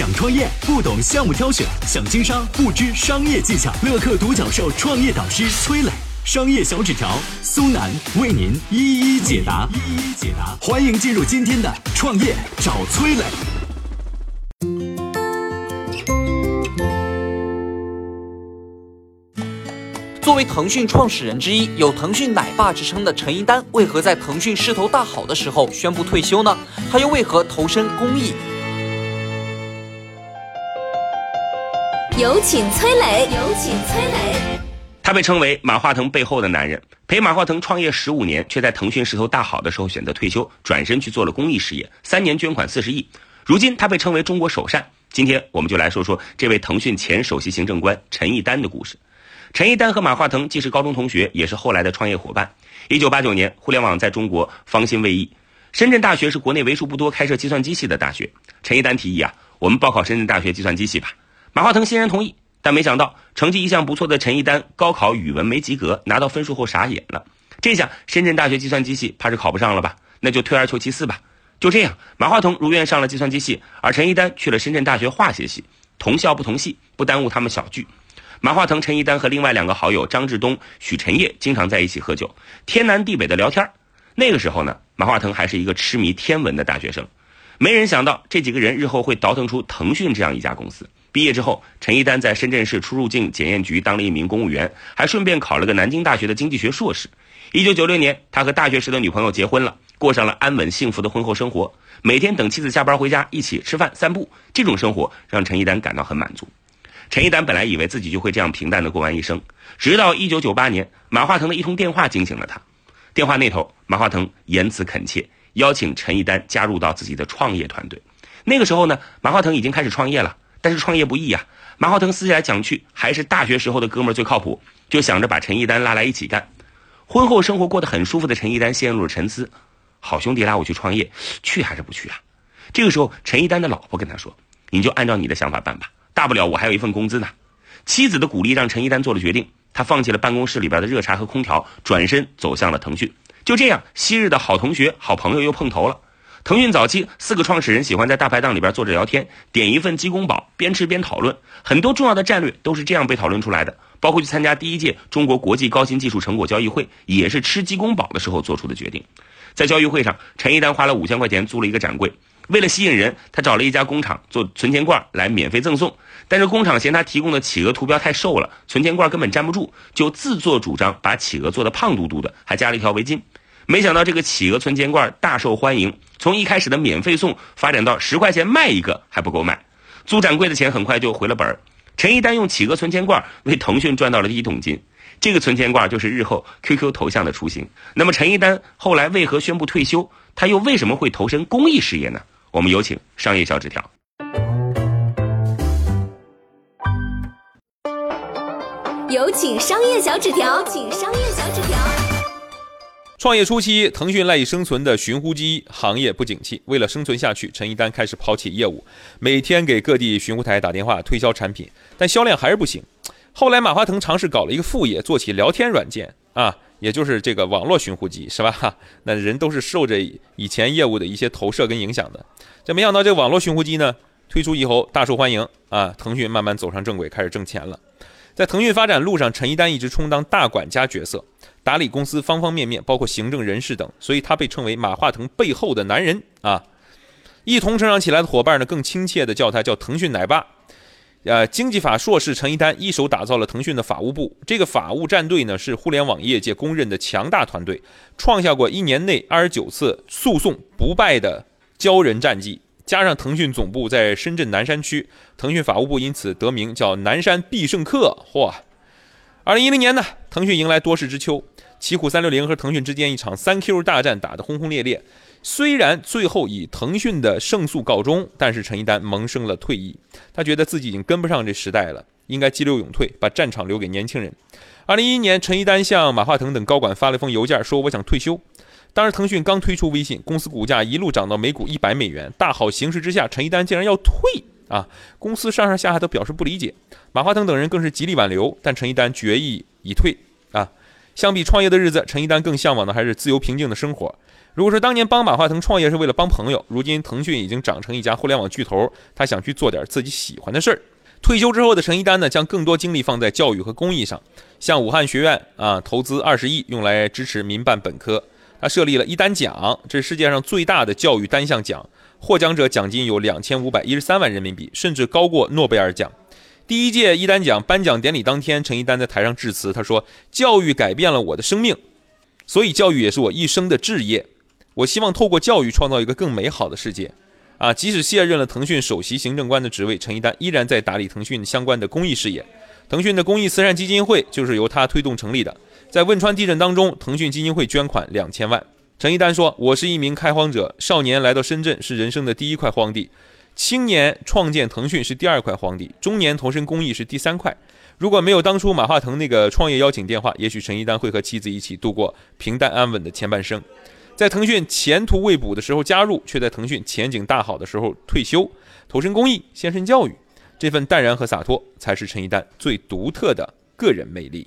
想创业不懂项目挑选，想经商不知商业技巧。乐客独角兽创业导师崔磊，商业小纸条苏南为您一一解答。一一解答，欢迎进入今天的创业找崔磊。作为腾讯创始人之一，有“腾讯奶爸”之称的陈一丹，为何在腾讯势头大好的时候宣布退休呢？他又为何投身公益？有请崔磊。有请崔磊。他被称为马化腾背后的男人，陪马化腾创业十五年，却在腾讯势头大好的时候选择退休，转身去做了公益事业，三年捐款四十亿。如今他被称为中国首善。今天我们就来说说这位腾讯前首席行政官陈一丹的故事。陈一丹和马化腾既是高中同学，也是后来的创业伙伴。一九八九年，互联网在中国方兴未艾，深圳大学是国内为数不多开设计算机系的大学。陈一丹提议啊，我们报考深圳大学计算机系吧。马化腾欣然同意，但没想到成绩一向不错的陈一丹高考语文没及格，拿到分数后傻眼了。这下深圳大学计算机系怕是考不上了吧？那就退而求其次吧。就这样，马化腾如愿上了计算机系，而陈一丹去了深圳大学化学系。同校不同系，不耽误他们小聚。马化腾、陈一丹和另外两个好友张志东、许晨烨经常在一起喝酒，天南地北的聊天那个时候呢，马化腾还是一个痴迷天文的大学生。没人想到这几个人日后会倒腾出腾讯这样一家公司。毕业之后，陈一丹在深圳市出入境检验局当了一名公务员，还顺便考了个南京大学的经济学硕士。一九九六年，他和大学时的女朋友结婚了，过上了安稳幸福的婚后生活。每天等妻子下班回家，一起吃饭、散步，这种生活让陈一丹感到很满足。陈一丹本来以为自己就会这样平淡的过完一生，直到一九九八年，马化腾的一通电话惊醒了他。电话那头，马化腾言辞恳切，邀请陈一丹加入到自己的创业团队。那个时候呢，马化腾已经开始创业了，但是创业不易呀。马化腾思来讲去，还是大学时候的哥们儿最靠谱，就想着把陈一丹拉来一起干。婚后生活过得很舒服的陈一丹陷入了沉思：好兄弟拉我去创业，去还是不去啊？这个时候，陈一丹的老婆跟他说：“你就按照你的想法办吧。”大不了我还有一份工资呢。妻子的鼓励让陈一丹做了决定，他放弃了办公室里边的热茶和空调，转身走向了腾讯。就这样，昔日的好同学、好朋友又碰头了。腾讯早期四个创始人喜欢在大排档里边坐着聊天，点一份鸡公煲，边吃边讨论。很多重要的战略都是这样被讨论出来的，包括去参加第一届中国国际高新技术成果交易会，也是吃鸡公煲的时候做出的决定。在交易会上，陈一丹花了五千块钱租了一个展柜。为了吸引人，他找了一家工厂做存钱罐来免费赠送，但是工厂嫌他提供的企鹅图标太瘦了，存钱罐根本粘不住，就自作主张把企鹅做的胖嘟嘟的，还加了一条围巾。没想到这个企鹅存钱罐大受欢迎，从一开始的免费送发展到十块钱卖一个还不够卖，租展柜的钱很快就回了本儿。陈一丹用企鹅存钱罐为腾讯赚到了第一桶金，这个存钱罐就是日后 QQ 头像的雏形。那么陈一丹后来为何宣布退休？他又为什么会投身公益事业呢？我们有请商业小纸条。有请商业小纸条，请商业。创业初期，腾讯赖以生存的寻呼机行业不景气，为了生存下去，陈一丹开始抛弃业务，每天给各地寻呼台打电话推销产品，但销量还是不行。后来马化腾尝试搞了一个副业，做起聊天软件啊。也就是这个网络寻呼机是吧？那人都是受着以前业务的一些投射跟影响的。这没想到这网络寻呼机呢推出以后大受欢迎啊！腾讯慢慢走上正轨，开始挣钱了。在腾讯发展路上，陈一丹一直充当大管家角色，打理公司方方面面，包括行政、人事等，所以他被称为马化腾背后的男人啊。一同成长起来的伙伴呢，更亲切的叫他叫腾讯奶爸。呃，经济法硕士陈一丹一手打造了腾讯的法务部，这个法务战队呢是互联网业界公认的强大团队，创下过一年内二十九次诉讼不败的骄人战绩。加上腾讯总部在深圳南山区，腾讯法务部因此得名叫南山必胜客。嚯！二零一零年呢，腾讯迎来多事之秋，奇虎三六零和腾讯之间一场三 Q 大战打得轰轰烈烈。虽然最后以腾讯的胜诉告终，但是陈一丹萌生了退意。他觉得自己已经跟不上这时代了，应该激流勇退，把战场留给年轻人。二零一一年，陈一丹向马化腾等高管发了一封邮件，说：“我想退休。”当时腾讯刚推出微信，公司股价一路涨到每股一百美元，大好形势之下，陈一丹竟然要退啊！公司上上下下都表示不理解，马化腾等人更是极力挽留，但陈一丹决意已退啊！相比创业的日子，陈一丹更向往的还是自由平静的生活。如果说当年帮马化腾创业是为了帮朋友，如今腾讯已经长成一家互联网巨头，他想去做点自己喜欢的事儿。退休之后的陈一丹呢，将更多精力放在教育和公益上，向武汉学院啊投资二十亿，用来支持民办本科。他设立了一丹奖，这是世界上最大的教育单项奖，获奖者奖金有两千五百一十三万人民币，甚至高过诺贝尔奖。第一届一丹奖颁奖典礼当天，陈一丹在台上致辞，他说：“教育改变了我的生命，所以教育也是我一生的志业。我希望透过教育创造一个更美好的世界。”啊，即使卸任了腾讯首席行政官的职位，陈一丹依然在打理腾讯相关的公益事业。腾讯的公益慈善基金会就是由他推动成立的。在汶川地震当中，腾讯基金会捐款两千万。陈一丹说：“我是一名开荒者，少年来到深圳是人生的第一块荒地，青年创建腾讯是第二块荒地，中年投身公益是第三块。如果没有当初马化腾那个创业邀请电话，也许陈一丹会和妻子一起度过平淡安稳的前半生。”在腾讯前途未卜的时候加入，却在腾讯前景大好的时候退休，投身公益，献身教育，这份淡然和洒脱，才是陈一丹最独特的个人魅力。